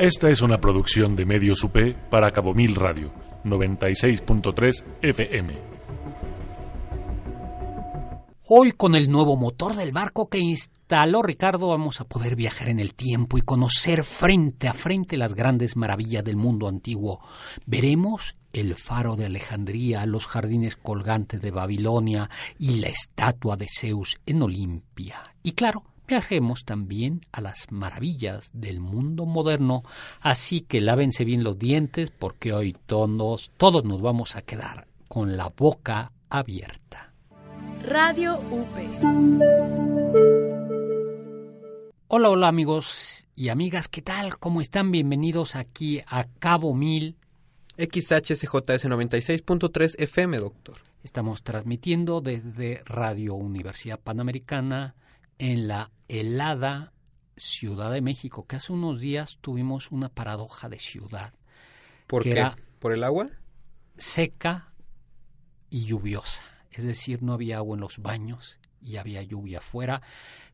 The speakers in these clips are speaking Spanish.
Esta es una producción de Medios UP para Cabo Mil Radio, 96.3 FM. Hoy con el nuevo motor del barco que instaló Ricardo vamos a poder viajar en el tiempo y conocer frente a frente las grandes maravillas del mundo antiguo. Veremos el faro de Alejandría, los jardines colgantes de Babilonia y la estatua de Zeus en Olimpia. Y claro, viajemos también a las maravillas del mundo moderno, así que lávense bien los dientes porque hoy todos, todos nos vamos a quedar con la boca abierta. Radio UP. Hola, hola amigos y amigas, ¿qué tal? ¿Cómo están? Bienvenidos aquí a Cabo Mil. XHCJS 96.3 FM, doctor. Estamos transmitiendo desde Radio Universidad Panamericana en la helada Ciudad de México, que hace unos días tuvimos una paradoja de ciudad. ¿Por que qué? Era ¿Por el agua? seca y lluviosa. Es decir, no había agua en los baños y había lluvia afuera.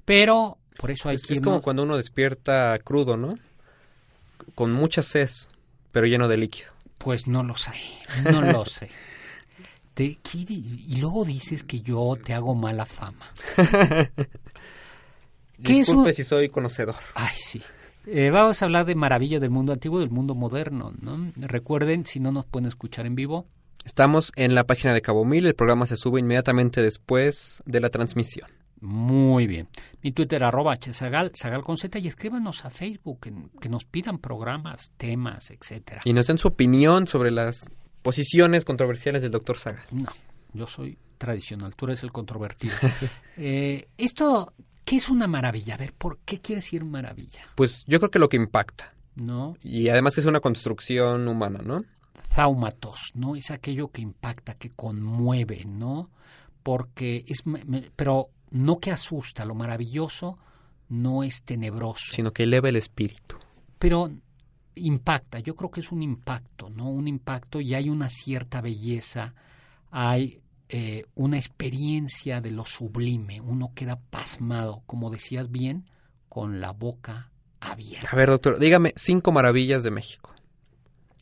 Pero por eso hay Es, es como cuando uno despierta crudo, ¿no? Con mucha sed, pero lleno de líquido. Pues no lo sé, no lo sé. Te- ¿qué di- y luego dices que yo te hago mala fama. ¿Qué es Disculpe un- si soy conocedor. Ay, sí. Eh, vamos a hablar de maravillas del mundo antiguo y del mundo moderno, ¿no? Recuerden, si no nos pueden escuchar en vivo, Estamos en la página de Cabo Mil, el programa se sube inmediatamente después de la transmisión. muy bien. Mi Twitter, arroba con z, y escríbanos a Facebook, que, que nos pidan programas, temas, etcétera. Y nos den su opinión sobre las posiciones controversiales del doctor Saga. No, yo soy tradicional, tú eres el controvertido. Eh, esto, ¿qué es una maravilla? A ver, ¿por qué quiere decir maravilla? Pues yo creo que lo que impacta. ¿No? Y además que es una construcción humana, ¿no? Zaumatos, ¿no? Es aquello que impacta, que conmueve, ¿no? Porque es, pero no que asusta, lo maravilloso no es tenebroso, Sino que eleva el espíritu. pero impacta, yo creo que es un impacto, ¿no? Un impacto y hay una cierta belleza, hay eh, una experiencia de lo sublime, uno queda pasmado, como decías bien, con la boca abierta. A ver, doctor, dígame cinco maravillas de México.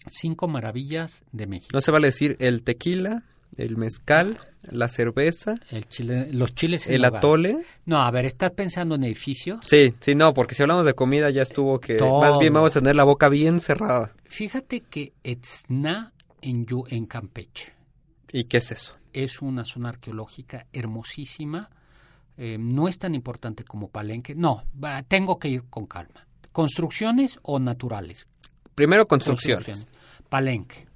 Cinco maravillas de México. No se vale decir el tequila, el mezcal, la cerveza, El chile, los chiles en el atole. No, a ver, ¿estás pensando en edificios? Sí, sí, no, porque si hablamos de comida ya estuvo que Todo. más bien vamos a tener la boca bien cerrada. Fíjate que Etzna en, en Campeche ¿Y qué es eso? Es una zona arqueológica hermosísima. eh, no es tan importante como Palenque. No, va- tengo que ir con calma. ¿Construcciones o naturales? Primero construcciones. Construcciones. Palenque.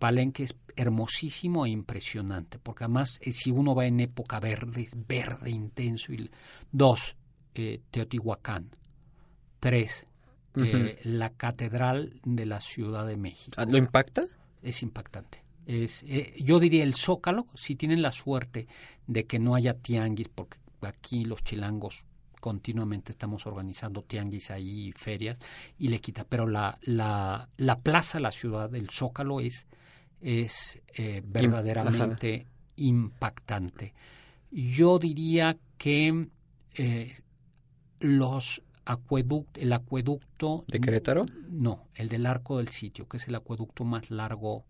Palenque es hermosísimo e impresionante, porque además eh, si uno va en época verde, es verde intenso. Y, dos, eh, Teotihuacán. Tres, eh, la Catedral de la Ciudad de México. Ah, ¿Lo impacta? Es impactante. Es, eh, yo diría el Zócalo, si tienen la suerte de que no haya tianguis, porque aquí los chilangos continuamente estamos organizando tianguis ahí, y ferias, y le quita. Pero la, la, la plaza, la ciudad del Zócalo es, es eh, verdaderamente impactante. Yo diría que eh, los acueduct, el acueducto ¿De Querétaro? no, el del Arco del Sitio, que es el acueducto más largo,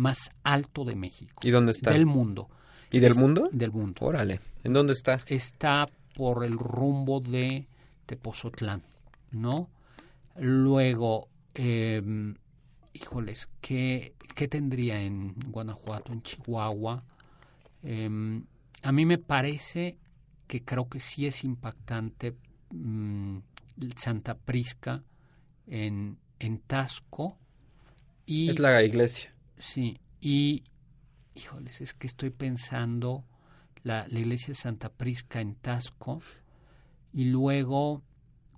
más alto de México. ¿Y dónde está? Del mundo. ¿Y del Es- mundo? Del mundo. Órale. ¿En dónde está? Está por el rumbo de Tepozotlán, ¿no? Luego, eh, híjoles, ¿qué, ¿qué tendría en Guanajuato, en Chihuahua? Eh, a mí me parece que creo que sí es impactante mm, Santa Prisca en, en Tasco. Y, Es la iglesia. Sí, y, híjoles, es que estoy pensando la, la iglesia de Santa Prisca en Tasco y luego,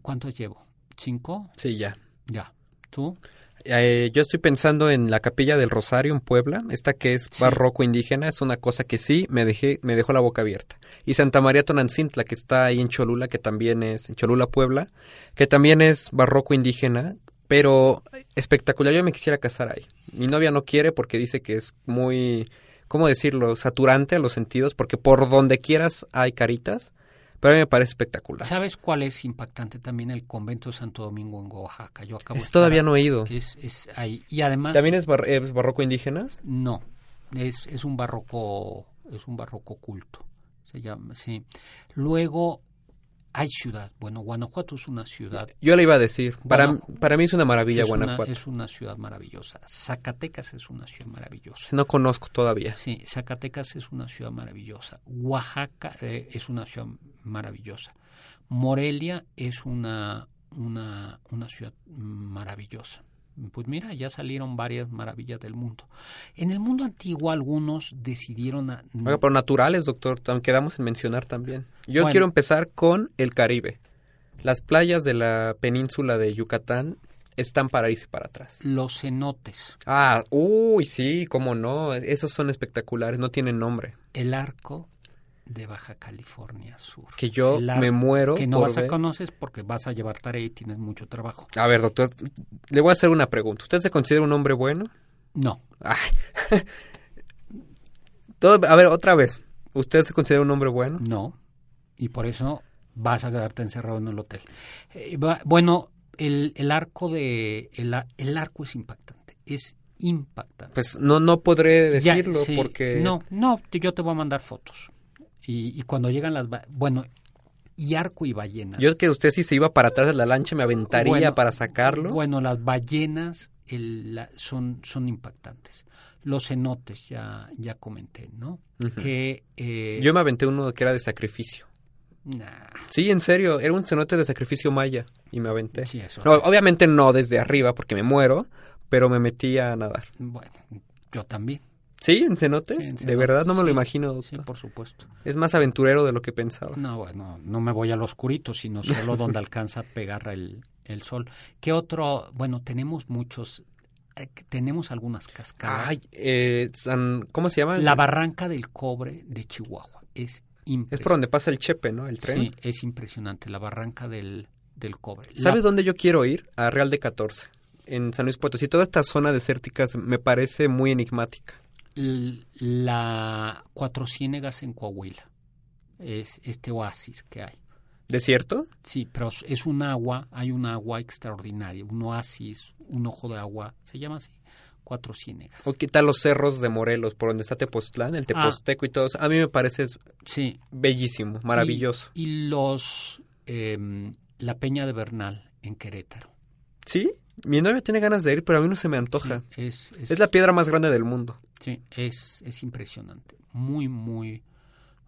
¿cuántos llevo? ¿Cinco? Sí, ya. Ya. ¿Tú? Eh, yo estoy pensando en la capilla del Rosario en Puebla, esta que es Sí. barroco indígena, es una cosa que sí me dejé, me dejó la boca abierta. Y Santa María Tonancintla, que está ahí en Cholula, que también es, en Cholula, Puebla, que también es barroco indígena, pero espectacular. Yo me quisiera casar ahí. Mi novia no quiere porque dice que es muy, ¿cómo decirlo?, saturante a los sentidos, porque por donde quieras hay caritas, Pero a mí me parece espectacular. ¿Sabes cuál es impactante también? El convento de Santo Domingo en Oaxaca. Yo acabo Es todavía no he ido. Es, es ahí. Y además... ¿También es, bar- es barroco indígena? No, es, es un barroco, es un barroco culto, se llama, sí. Luego hay ciudad, bueno, Guanajuato es una ciudad, Yo le iba a decir. Para, Guanajuato. para mí es una maravilla es una, Guanajuato. es una ciudad maravillosa. Zacatecas es una ciudad maravillosa. No conozco todavía. Sí, Zacatecas es una ciudad maravillosa. Oaxaca eh, es una ciudad maravillosa. Morelia es una, una, una ciudad maravillosa. Pues mira, ya salieron varias maravillas del mundo. En el mundo antiguo algunos decidieron... a- Oiga, pero naturales, doctor, quedamos en mencionar también. Yo Bueno. quiero empezar con el Caribe. Las playas de la península de Yucatán están para irse para atrás. los cenotes, Ah, uy, sí, cómo no. Esos son espectaculares, no tienen nombre. el arco de Baja California Sur. Que yo El ar- me muero Que no por vas a conocer porque vas a llevar tarea y tienes mucho trabajo. A ver, doctor, le voy a hacer una pregunta. ¿Usted se considera un hombre bueno? No, Ay. Todo- a ver, otra vez. ¿Usted se considera un hombre bueno? No, y por eso vas a quedarte encerrado en el hotel. Eh, va- bueno, el, el arco de el, arco es impactante, es impactante. Pues no, no podré Ya, decirlo sí, porque... no, no, yo te voy a mandar fotos y, y cuando llegan las bueno y arco y ballena. Yo que usted si se iba para atrás de la lancha me aventaría Bueno, para sacarlo. Bueno, las ballenas el- la- son, son impactantes. Los cenotes, ya, ya comenté, ¿no? Que. eh, Yo me aventé uno que era de sacrificio. nah, Sí, en serio, era un cenote de sacrificio maya y me aventé. sí, eso. No, obviamente no desde arriba porque me muero, pero me metí a nadar. Bueno, yo también. ¿Sí? ¿En cenotes? Sí, en de verdad no me lo sí, imagino, Sí, doctor. por supuesto. Es más aventurero de lo que pensaba. No, bueno, no me voy al oscurito, sino solo donde alcanza a pegar el, el sol. ¿Qué otro? Bueno, tenemos muchos. eh, tenemos algunas cascadas. Ay, eh, San- ¿cómo se llama? La barranca del cobre de Chihuahua es impresionante. Es por donde pasa el Chepe, ¿no? El tren. Sí, es impresionante, la barranca del, del cobre. ¿Sabes La- dónde yo quiero ir? A Real de 14, en San Luis Potosí. Toda esta zona desértica me parece muy enigmática. La Cuatro Ciénegas en Coahuila. Es este oasis que hay. ¿Desierto? Sí, pero es- un agua, hay un agua extraordinaria, un oasis, un ojo de agua, se llama así, Cuatro Ciénegas. ¿O qué tal los cerros de Morelos, por donde está Tepoztlán, el Teposteco y todo eso? A mí me parece Sí. bellísimo, maravilloso. Y, y los, em, la Peña de Bernal en Querétaro. ¿Sí? Mi novia tiene ganas de ir, pero a mí no se me antoja. Sí, es, es, Es la piedra más grande del mundo. sí, es, es impresionante, muy, muy,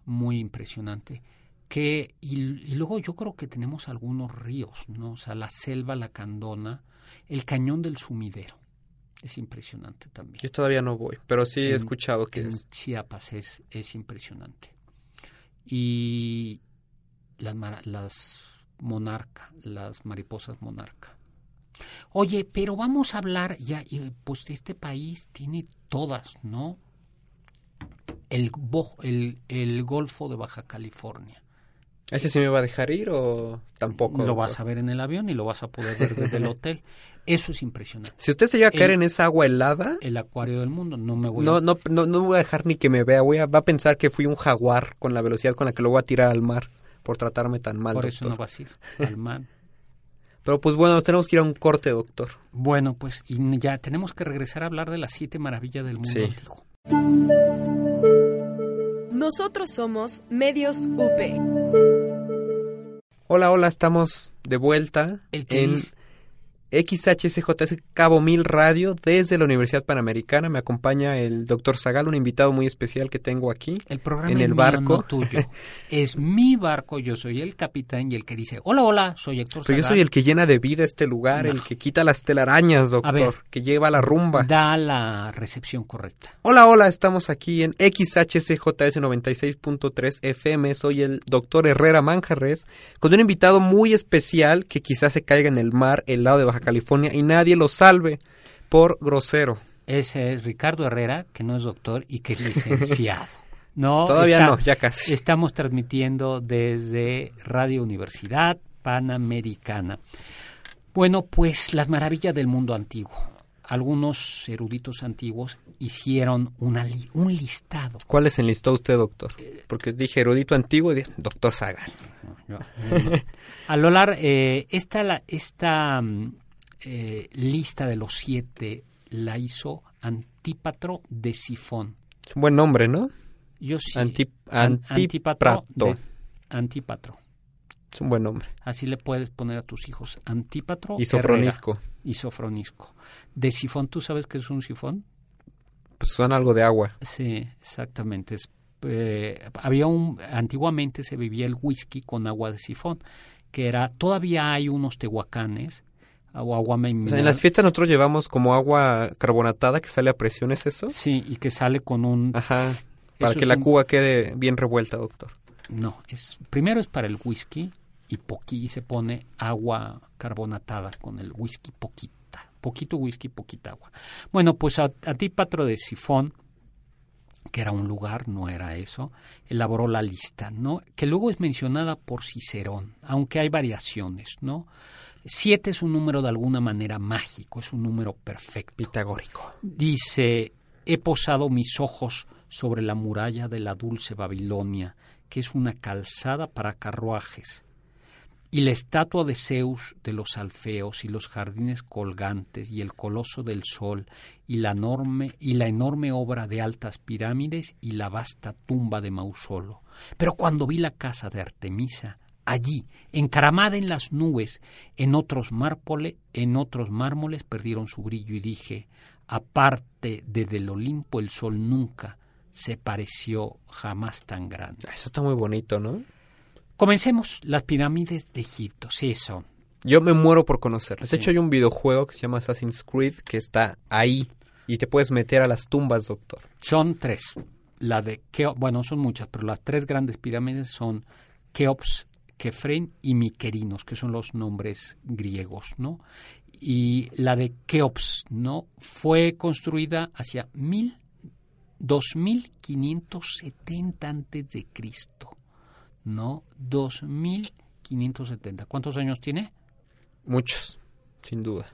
muy impresionante. Que, y, y luego yo creo que tenemos algunos ríos, ¿no? O sea, la selva, la candona, el cañón del sumidero. Es impresionante también. Yo todavía no voy, pero sí he escuchado que en es. Chiapas es, es impresionante. Y las, las monarca, las mariposas monarca. Oye, pero vamos a hablar ya, pues este país tiene todas, ¿no? El, el, el Golfo de Baja California. ¿Ese sí me va a dejar ir o tampoco? Lo vas a ver en el avión y lo vas a poder ver desde el hotel. Eso es impresionante. Si usted se llega a caer El- en esa agua helada, El acuario del mundo, no me voy no, a... no, no, no voy a dejar ni que me vea. Voy a, va a pensar que fui un jaguar con la velocidad con la que lo voy a tirar al mar por tratarme tan mal, por doctor. eso no vas a ir al mar. Pero pues bueno, nos tenemos que ir a un corte, doctor. Bueno, pues y ya tenemos que regresar a hablar de las siete maravillas del mundo Sí. antiguo. Nosotros somos Medios UP. Hola, hola, estamos de vuelta El que en XHCJS Cabo Mil Radio desde la Universidad Panamericana. Me acompaña el doctor Zagal, un invitado muy especial que tengo aquí. El programa en el mío, barco. no tuyo. Es mi barco, yo soy el capitán y el que dice, hola, hola, soy Héctor Pero yo Zagal". soy el que llena de vida este lugar, No. el que quita las telarañas, doctor, ver. que lleva la rumba. Da la recepción correcta. Hola, hola, estamos aquí en XHCJS 96.3 FM. Soy el doctor Herrera Manjarres, con un invitado muy especial que quizás se caiga en el mar, el lado de Baja California, y nadie lo salve por grosero. Ese es Ricardo Herrera, que no es doctor y que es licenciado. No, Todavía está- no, ya casi. Estamos transmitiendo desde Radio Universidad Panamericana. Bueno, pues las maravillas del mundo antiguo. algunos eruditos antiguos hicieron una li- un listado. ¿Cuál es enlistó usted, doctor? Porque dije erudito antiguo y dije, doctor Sagan. A lo largo, eh, esta, esta mm, eh, lista de los siete la hizo Antípatro de Sifón. Es un buen nombre, ¿no? Yo sí. An- Antípatro. de- Antípatro. Es un buen nombre. Así le puedes poner a tus hijos Antípatro Y Sofronisco. Y Sofronisco. De sifón, ¿tú sabes qué es un sifón? Pues suena algo de agua. Sí, exactamente. Es, eh, había un, antiguamente se bebía el whisky con agua de sifón, que era, todavía hay unos tehuacanes o agua O sea, en las fiestas nosotros llevamos como agua carbonatada que sale a presión, ¿es eso? Sí, y que sale con un... Ajá. Para que la un- cuba quede bien revuelta, doctor. No, es primero es para el whisky y poqui y se pone agua carbonatada con el whisky poquita, poquito whisky, poquita agua. Bueno, pues a, Antípatro de Sifón, que era un lugar, no era eso, elaboró la lista, ¿no? Que luego es mencionada por Cicerón, aunque hay variaciones, ¿no? Siete es un número de alguna manera mágico, es un número perfecto. Pitagórico. Dice, he posado mis ojos sobre la muralla de la dulce Babilonia, que es una calzada para carruajes, y la estatua de Zeus de los Alfeos y los jardines colgantes y el coloso del sol y la enorme y la enorme obra de altas pirámides y la vasta tumba de Mausolo. Pero cuando vi la casa de Artemisa, allí, encaramada en las nubes, en otros mármole, en otros mármoles perdieron su brillo y dije, aparte de del Olimpo el sol nunca se pareció jamás tan grande. Eso está muy bonito, ¿no? Comencemos. Las pirámides de Egipto, sí son. Yo me muero por conocerlas. Sí. De hecho, hay un videojuego que se llama Assassin's Creed que está ahí y te puedes meter a las tumbas, doctor. Son tres. La de Keo- bueno, son muchas, pero las tres grandes pirámides son Keops, Kefren y Miquerinos, que son los nombres griegos, ¿no? Y la de Keops, ¿no? Fue construida hacia mil, 2570 antes de Cristo, ¿no? 2570. ¿Cuántos años tiene? Muchos, sin duda.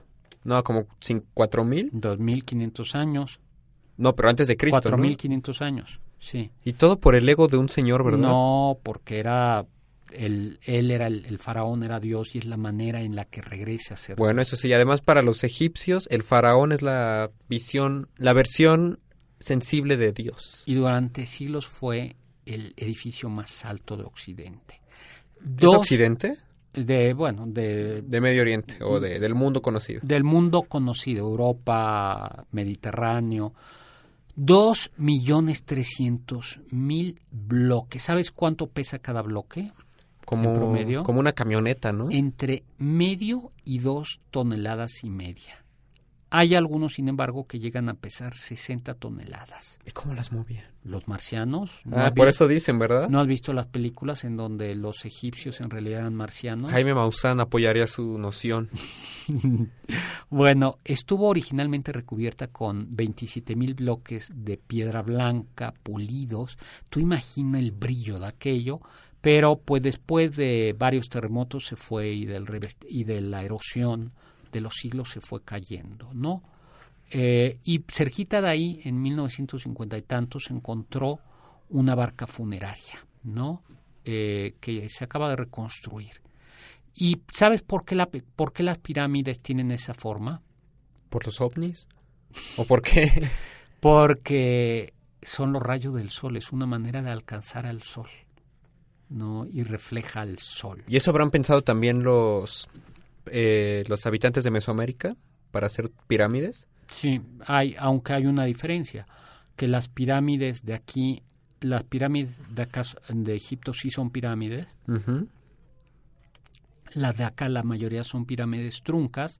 No, como cin- cuatro mil. 2500 años. No, pero antes de Cristo, ¿no? 4500 años, sí. Y todo por el ego de un señor, ¿verdad? No, porque era el, él era el, el faraón, era Dios y es la manera en la que regresa a ser. Bueno, eso sí, además para los egipcios el faraón es la visión, la versión sensible de Dios. Y durante siglos fue el edificio más alto de Occidente. ¿Es Dos occidente? de bueno de De Medio Oriente o de- del mundo conocido. del mundo conocido, Europa, Mediterráneo, dos millones trescientos mil bloques. ¿Sabes cuánto pesa cada bloque? Como, ¿En promedio? como una camioneta, ¿no? entre medio y dos toneladas y media. Hay algunos, sin embargo, que llegan a pesar 60 toneladas. ¿Y cómo las movían? Los marcianos. ¿no Ah, por eso dicen, ¿verdad? ¿No has visto las películas en donde los egipcios en realidad eran marcianos? Jaime Maussan apoyaría su noción. Bueno, estuvo originalmente recubierta con 27 mil bloques de piedra blanca pulidos. Tú imagina el brillo de aquello, pero pues después de varios terremotos se fue y del y de la erosión de los siglos se fue cayendo, ¿no? Eh, y cerquita de ahí, en 1950 y tantos, se encontró una barca funeraria, ¿no? Eh, que se acaba de reconstruir. ¿Y sabes por qué, la, por qué las pirámides tienen esa forma? ¿Por los ovnis? ¿O por qué? Porque son los rayos del sol, es una manera de alcanzar al sol, ¿no? Y refleja el sol. ¿Y eso habrán pensado también los, eh, los habitantes de Mesoamérica para hacer pirámides? Sí, hay, aunque hay una diferencia, que las pirámides de aquí, las pirámides de acá, de Egipto sí son pirámides, las de acá la mayoría son pirámides truncas,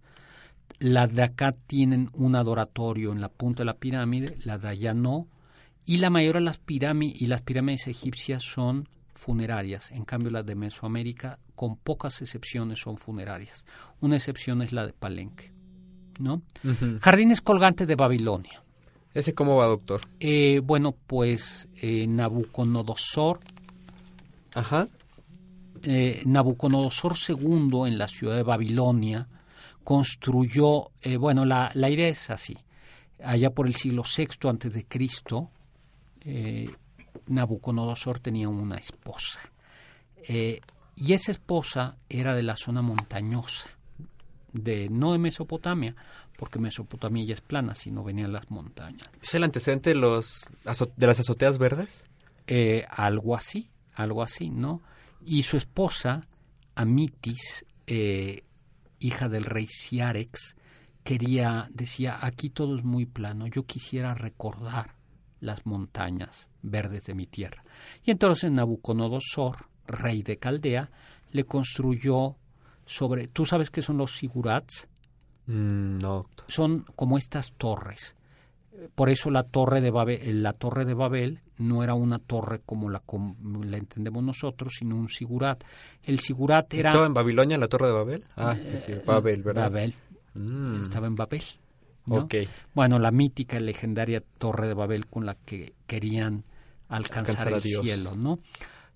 las de acá tienen un adoratorio en la punta de la pirámide, las de allá no, y la mayoría de las pirámides y las pirámides egipcias son funerarias, en cambio las de Mesoamérica con pocas excepciones son funerarias. Una excepción es la de Palenque, ¿no? Jardines colgantes de Babilonia. ¿Ese cómo va, doctor? Eh, bueno, pues eh, Nabucodonosor Ajá. eh, Nabucodonosor II en la ciudad de Babilonia construyó, eh, bueno, la, la, idea es así. Allá por el siglo VI antes de Cristo, eh, Nabucodonosor tenía una esposa. Eh, y esa esposa era de la zona montañosa, de no de Mesopotamia, porque Mesopotamia ya es plana, sino venían las montañas. ¿Es el antecedente de, los, de las azoteas verdes? Eh, algo así, algo así, ¿no? Y su esposa, Amitis, eh, hija del rey Ciarex, quería, decía, aquí todo es muy plano, yo quisiera recordar las montañas verdes de mi tierra. Y entonces Nabucodonosor, rey de Caldea, le construyó sobre, ¿tú sabes qué son los sigurats? Mm, no. Son como estas torres. Por eso la torre de Babel, la torre de Babel no era una torre como la, la entendemos nosotros, sino un sigurat. El sigurat era... ¿Estaba en Babilonia la torre de Babel? Ah, sí, eh, Babel, ¿verdad? Babel. Mm. Estaba en Babel. Okay. Bueno, la mítica y legendaria torre de Babel con la que querían alcanzar, el cielo, ¿no?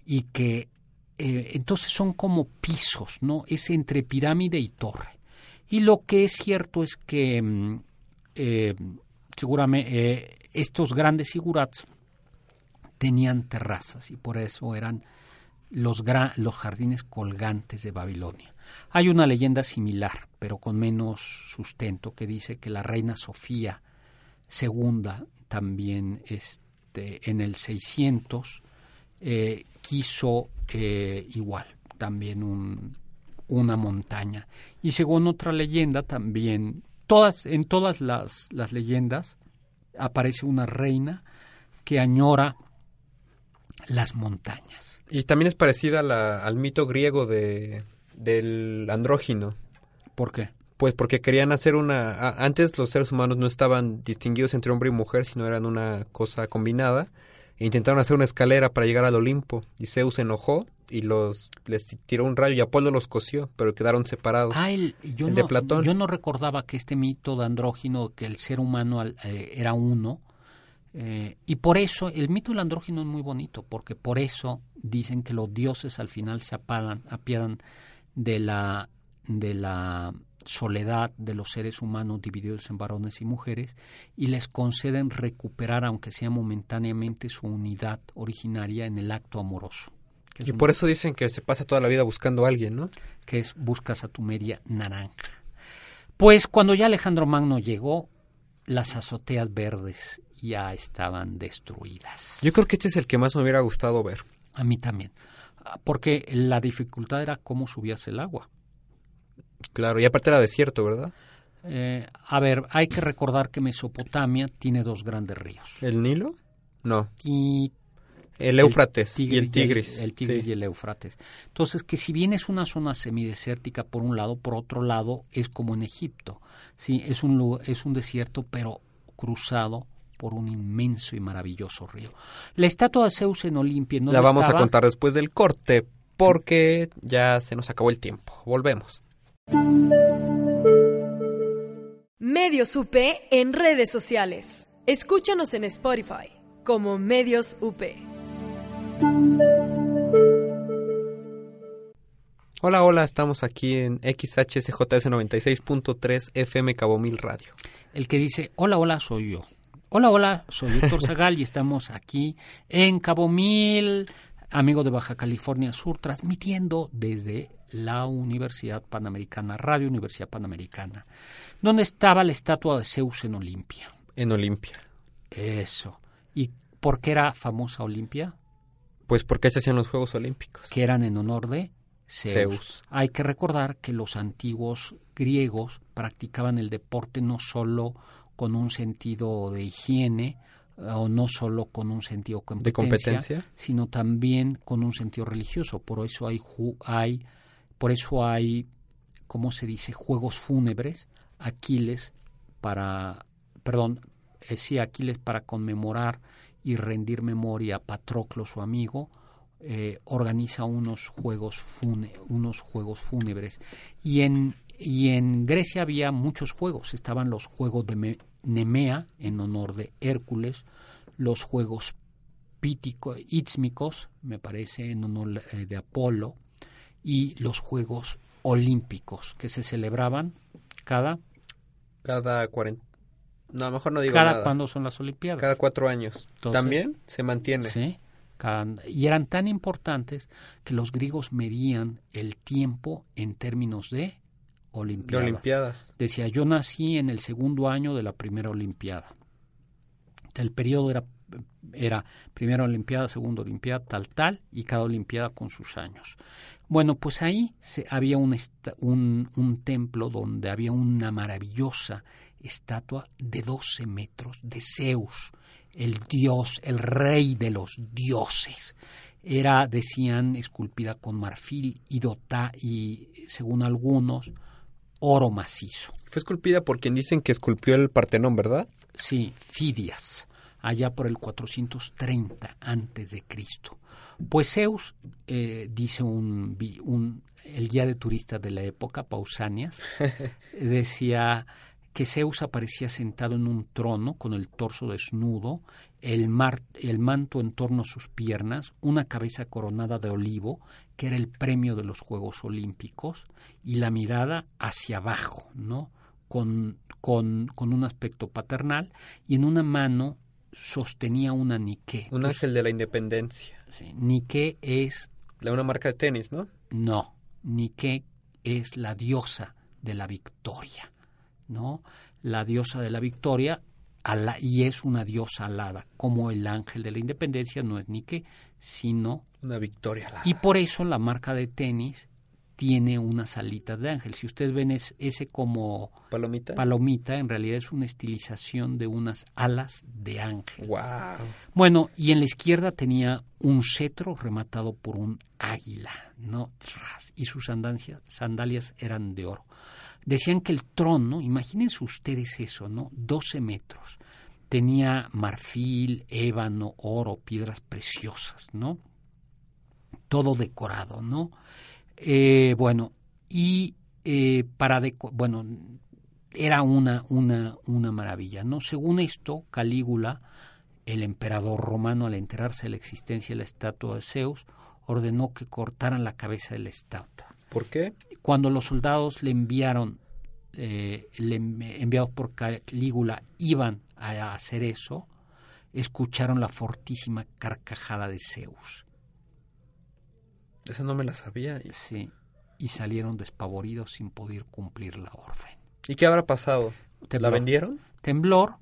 Y que eh, entonces son como pisos, ¿no? Es entre pirámide y torre. Y lo que es cierto es que mm, eh, seguramente eh, estos grandes sigurats tenían terrazas y por eso eran los, los jardines colgantes de Babilonia. Hay una leyenda similar, pero con menos sustento, que dice que la reina Sofía II, también este, en el 600, eh, quiso eh, igual, también un, una montaña. Y según otra leyenda, también, todas, en todas las, las leyendas aparece una reina que añora las montañas. Y también es parecida al mito griego de, del andrógino. ¿Por qué? Pues porque querían hacer una... Antes los seres humanos no estaban distinguidos entre hombre y mujer, sino eran una cosa combinada. E intentaron hacer una escalera para llegar al Olimpo. Y Zeus se enojó y los les tiró un rayo y Apolo los cosió, pero quedaron separados. Ah, el, yo, no, de Platón. yo no recordaba que este mito de andrógino, que el ser humano eh, era uno, eh, y por eso el mito del andrógino es muy bonito, porque por eso dicen que los dioses al final se apagan, apiadan de la, de la soledad de los seres humanos divididos en varones y mujeres y les conceden recuperar, aunque sea momentáneamente, su unidad originaria en el acto amoroso. Y por eso dicen que se pasa toda la vida buscando a alguien, ¿no? Que es buscas a tu media naranja. Pues cuando ya Alejandro Magno llegó, las azoteas verdes ya estaban destruidas. Yo creo que este es el que más me hubiera gustado ver. A mí también. Porque la dificultad era cómo subías el agua. Claro, y aparte era desierto, ¿verdad? Eh, a ver, hay que recordar que Mesopotamia tiene dos grandes ríos. ¿El Nilo? No. Y el Éufrates y el Tigris. El, Tigris y el Éufrates. Entonces, que si bien es una zona semidesértica por un lado, por otro lado es como en Egipto. Sí, es un, es un desierto, pero cruzado por un inmenso y maravilloso río. La estatua de Zeus en Olimpia no La vamos a contar después del corte, porque ya se nos acabó el tiempo. Volvemos. Medios UP en redes sociales. Escúchanos en Spotify como Medios UP. Hola, hola, estamos aquí en XHCJS 96.3 FM Cabo Mil Radio. El que dice, hola, hola, soy yo. Hola, hola, soy Héctor Zagal y estamos aquí en Cabo Mil, amigo de Baja California Sur, transmitiendo desde la Universidad Panamericana, Radio Universidad Panamericana, donde estaba la estatua de Zeus en Olimpia. En Olimpia. Eso. ¿Y por qué era famosa Olimpia? Pues porque se hacían los Juegos Olímpicos. Que eran en honor de Zeus. Hay que recordar que los antiguos griegos practicaban el deporte no solo con un sentido de higiene o no solo con un sentido de competencia, sino también con un sentido religioso. Por eso hay, hay por eso hay, ¿cómo se dice?, juegos fúnebres. Aquiles para, perdón, eh, Aquiles para conmemorar y rendir memoria a Patroclo, su amigo, eh, organiza unos juegos, unos juegos fúnebres. Y en, y en Grecia había muchos juegos. Estaban los juegos de Nemea, en honor de Hércules, los juegos pítico, ítsmicos, me parece, en honor eh, de Apolo, y los Juegos Olímpicos, que se celebraban cada Cada 40... No, mejor no digo cada nada. cuándo son las Olimpiadas. Cada cuatro años. Entonces- ¿También se mantiene? Sí, cada- y eran tan importantes que los griegos medían el tiempo en términos de De olimpiadas. Olimpiadas. Decía, yo nací en el segundo año de la primera olimpiada. El periodo era, era primera olimpiada, segunda olimpiada, tal, tal, y cada olimpiada con sus años. Bueno, pues ahí se, había un, un, un templo donde había una maravillosa estatua de 12 metros de Zeus, el dios, el rey de los dioses. Era, decían, esculpida con marfil y dota y, según algunos, oro macizo. Fue esculpida por quien dicen que esculpió el Partenón, ¿verdad? Sí, Fidias, allá por el 430 antes de Cristo. Pues Zeus, eh, dice un, el guía de turistas de la época, Pausanias, decía que Zeus aparecía sentado en un trono con el torso desnudo, el, mar- el manto en torno a sus piernas, una cabeza coronada de olivo, que era el premio de los Juegos Olímpicos, y la mirada hacia abajo, ¿no? Con, con, con un aspecto paternal, y en una mano sostenía una Nike. Un ángel de la independencia. Sí, Nike es La una marca de tenis, ¿no? no, Nike es la diosa de la victoria, ¿no? La diosa de la victoria ala- y es una diosa alada, como el ángel de la independencia no es Nike, sino Una victoria. la- y por eso la marca de tenis tiene unas alitas de ángel. Si ustedes ven es- ese como ¿Palomita? palomita, en realidad es una estilización de unas alas de ángel. wow. Bueno, y en la izquierda tenía un cetro rematado por un águila, ¿no? Y sus sandalias eran de oro. Decían que el trono, imagínense ustedes eso, ¿no? 12 metros. Tenía marfil, ébano, oro, piedras preciosas, ¿no? Todo decorado, ¿no? Eh, bueno, y eh, para bueno, era una, una, una maravilla, ¿no? Según esto, Calígula, el emperador romano, al enterarse de la existencia de la estatua de Zeus, ordenó que cortaran la cabeza de la estatua. ¿Por qué? Cuando los soldados le enviaron, eh, le envi- enviados por Calígula, iban a hacer eso, escucharon la fortísima carcajada de Zeus. Esa no me la sabía. ¿Y- Sí, y salieron despavoridos sin poder cumplir la orden. ¿Y qué habrá pasado? ¿La Temblor. vendieron? Temblor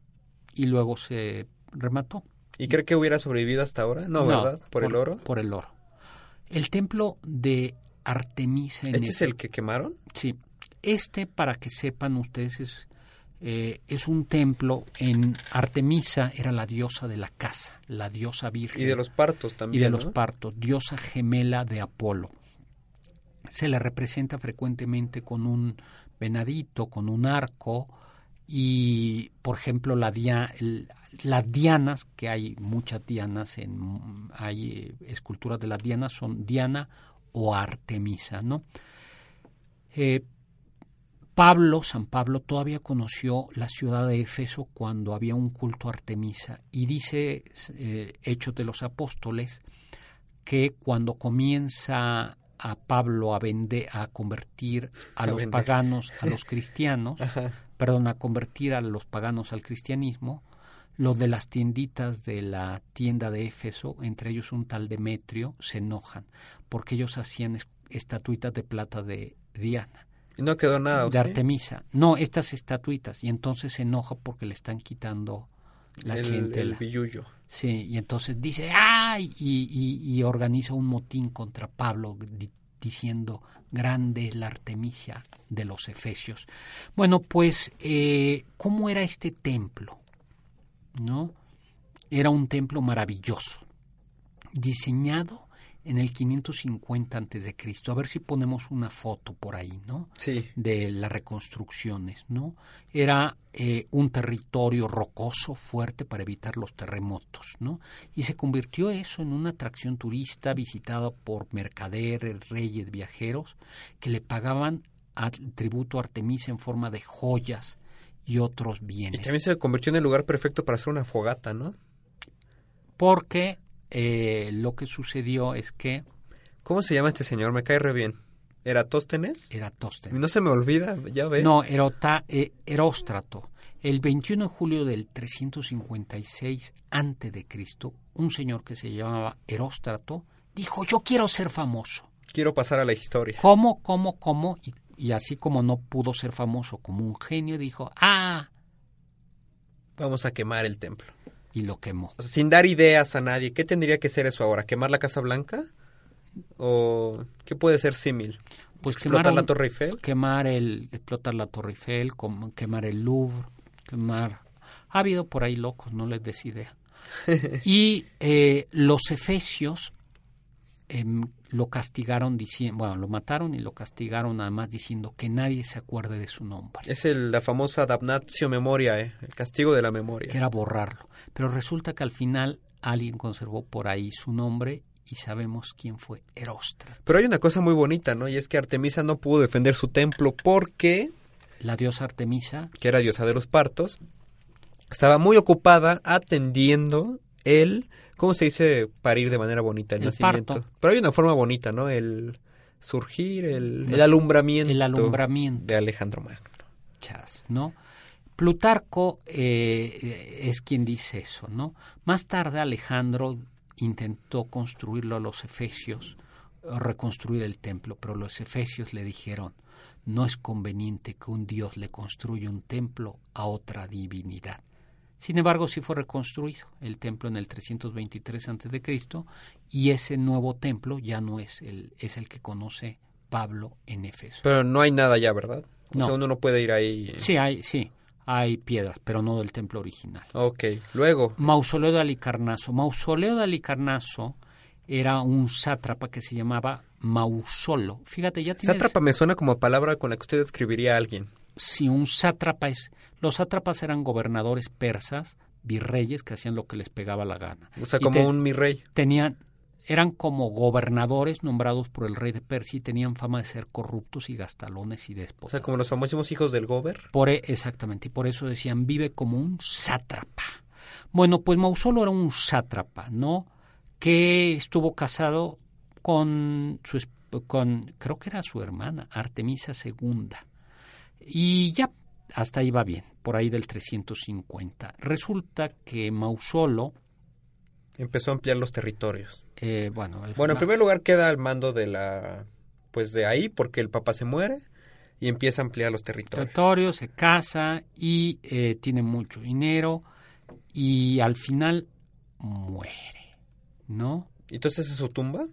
y luego se remató. ¿Y cree que hubiera sobrevivido hasta ahora? No, ¿verdad? ¿Por, el oro? Por el oro. El templo de Artemisa en ¿Este es el que quemaron? Sí. Este, para que sepan ustedes, es, eh, es un templo en Artemisa, era la diosa de la casa, la diosa virgen. Y de los partos y también, de los partos, diosa gemela de Apolo. Se le representa frecuentemente con un venadito, con un arco y, por ejemplo, la dia- el- las dianas, que hay muchas dianas, en, hay eh, esculturas de las dianas, son Diana o Artemisa, ¿no? Eh, Pablo, San Pablo, todavía conoció la ciudad de Éfeso cuando había un culto a Artemisa. Y dice eh, Hechos de los Apóstoles que cuando comienza a Pablo a vender, a convertir a, A los vender. paganos a los cristianos, perdón, a convertir a los paganos al cristianismo, los de las tienditas de la tienda de Éfeso, entre ellos un tal Demetrio, se enojan porque ellos hacían es- estatuitas de plata de Diana Y no quedó nada, ¿o de sí? Artemisa. No, estas estatuitas. Y entonces se enoja porque le están quitando la el, clientela. el billullo. Sí, y entonces dice, ¡ay! Y, y- y organiza un motín contra Pablo di- diciendo, grande es la Artemisia de los Efesios. Bueno, pues, eh, ¿cómo era este templo? ¿No? Era un templo maravilloso, diseñado en el 550 antes de Cristo. A ver si ponemos una foto por ahí, ¿no? Sí. de las reconstrucciones, ¿no? Era eh, un territorio rocoso, fuerte para evitar los terremotos, ¿no? Y se convirtió eso en una atracción turista visitada por mercaderes, reyes, viajeros, que le pagaban tributo a Artemisa en forma de joyas y otros Y bienes. también se convirtió en el lugar perfecto para hacer una fogata, ¿no? Porque eh, lo que sucedió es que ¿Cómo se llama este señor? Me cae re bien. ¿Eratóstenes? Eratóstenes. No se me olvida, ya ves. No, Erota, eh, Eróstrato. El 21 de julio del 356 antes de Cristo, un señor que se llamaba Eróstrato dijo, yo quiero ser famoso. Quiero pasar a la historia. ¿Cómo, cómo, cómo? Y, y así como no pudo ser famoso como un genio, dijo, ah, Vamos a quemar el templo. Y lo quemó. Sin dar ideas a nadie. ¿Qué tendría que ser eso ahora? ¿Quemar la Casa Blanca? ¿O qué puede ser símil? Pues ¿Explotar quemar la Torre Eiffel? quemar el explotar la Torre Eiffel, quemar el Louvre, quemar ha habido por ahí locos, no les des idea. y eh, los efesios em, lo castigaron diciendo, bueno, lo mataron y lo castigaron además diciendo que nadie se acuerde de su nombre, Es el- la famosa damnatio memoriae, el castigo de la memoria. que era borrarlo. Pero resulta que al final alguien conservó por ahí su nombre y sabemos quién fue Eróstrato, Pero hay una cosa muy bonita, ¿no? Y es que Artemisa no pudo defender su templo porque, la diosa Artemisa. que era diosa de los partos, estaba muy ocupada atendiendo el, ¿cómo se dice parir de manera bonita? El, El nacimiento. parto. Pero hay una forma bonita, ¿no? El surgir, el, alumbramiento. el alumbramiento. De Alejandro Magno. chas, ¿no? Plutarco eh, es quien dice eso, ¿no? Más tarde Alejandro intentó construirlo a los efesios, reconstruir el templo, pero los efesios le dijeron, no es conveniente que un dios le construya un templo a otra divinidad. Sin embargo, sí fue reconstruido el templo en el 323 a.C. y ese nuevo templo ya no es el, es el que conoce Pablo en Éfeso. Pero no hay nada ya, ¿verdad? O No. sea, uno no puede ir ahí. Sí, hay, sí, hay piedras, pero no del templo original. Ok, luego, Mausoleo de Alicarnaso. Mausoleo de Alicarnaso era un sátrapa que se llamaba Mausolo. Fíjate, ya tienes... sátrapa me suena como palabra con la que usted describiría a alguien. Si un sátrapa es... Los sátrapas eran gobernadores persas, virreyes, que hacían lo que les pegaba la gana. O sea, Y como te- un mi rey. Tenían... Eran como gobernadores nombrados por el rey de Persia y tenían fama de ser corruptos y gastalones y O déspotas. sea, como los famosísimos hijos del Gober. Por, e- exactamente, y por eso decían vive como un sátrapa. Bueno, pues Mausolo era un sátrapa, ¿no? Que estuvo casado con su con creo que era su hermana, Artemisa II. Y ya hasta ahí va bien, por ahí del 350. Resulta que Mausolo, Empezó a ampliar los territorios. eh, bueno, en primer lugar queda al mando de la... Pues de ahí, porque el papá se muere y empieza a ampliar los territorios. territorio, se casa y eh, tiene mucho dinero y al final muere, ¿no? Entonces, ¿es su tumba?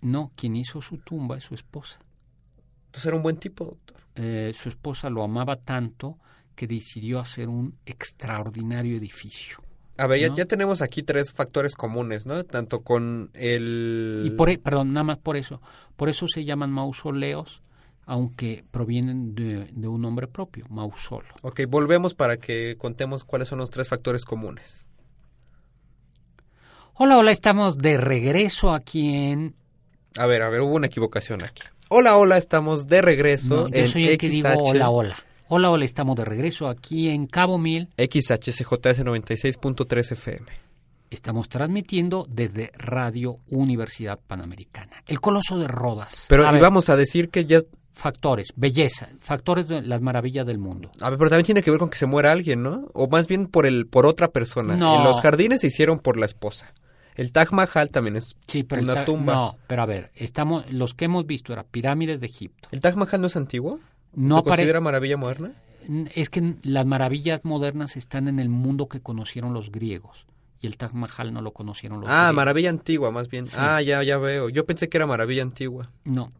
No, quien hizo su tumba es su esposa. Entonces era un buen tipo, doctor. Eh, su esposa lo amaba tanto que decidió hacer un extraordinario edificio. A ver, ya, ¿No? ya tenemos aquí tres factores comunes, ¿no? Tanto con el... Y por, e- perdón, nada más por eso. Por eso se llaman mausoleos, aunque provienen de, de un nombre propio, mausolo. Ok, volvemos para que contemos cuáles son los tres factores comunes. Hola, hola, estamos de regreso aquí en... A ver, a ver, hubo una equivocación aquí. Hola, hola, estamos de regreso No, yo en soy el que digo XH hola, hola. Hola, hola, estamos de regreso aquí en Cabo Mil. XHCJS 96.3 FM. Estamos transmitiendo desde Radio Universidad Panamericana. El Coloso de Rodas. Pero A ver, íbamos a decir que ya... factores, belleza, factores de las maravillas del mundo. A ver, pero también tiene que ver con que se muera alguien, ¿no? O más bien por el por otra persona. No. En los jardines se hicieron por la esposa. El Taj Mahal también es Sí, pero una tumba. No, pero a ver, estamos, los que hemos visto eran pirámides de Egipto. ¿El Taj Mahal no es antiguo? No ¿Se considera maravilla moderna? es que las maravillas modernas están en el mundo que conocieron los griegos y el Taj Mahal no lo conocieron los Ah, griegos. maravilla antigua, más bien. Sí. Ah, ya, ya veo. Yo pensé que era maravilla antigua. No.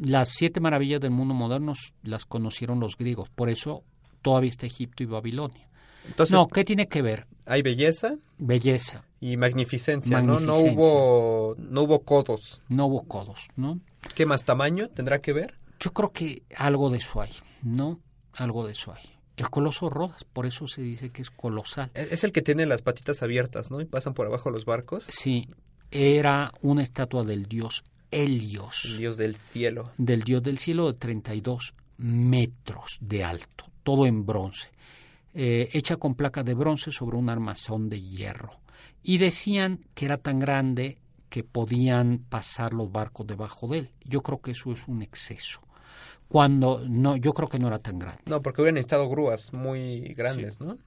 Las siete maravillas del mundo moderno las conocieron los griegos, por eso todavía está Egipto y Babilonia. Entonces, no, ¿qué tiene que ver? hay belleza Belleza, y magnificencia, ¿no? No hubo, no hubo codos. no hubo codos, ¿no? ¿Qué más tamaño tendrá que ver? Yo creo que algo de eso hay, ¿no? Algo de eso hay. El coloso Rodas, por eso se dice que es colosal. E- Es el que tiene las patitas abiertas, ¿no? Y pasan por abajo los barcos. Sí, era una estatua del dios El Helios, dios del cielo. del dios del cielo de 32 metros de alto, todo en bronce, eh, hecha con placas de bronce sobre un armazón de hierro. Y decían que era tan grande que podían pasar los barcos debajo de él. Yo creo que eso es un exceso. Cuando no, yo creo que no era tan grande. No, porque hubieran necesitado grúas muy grandes, ¿no?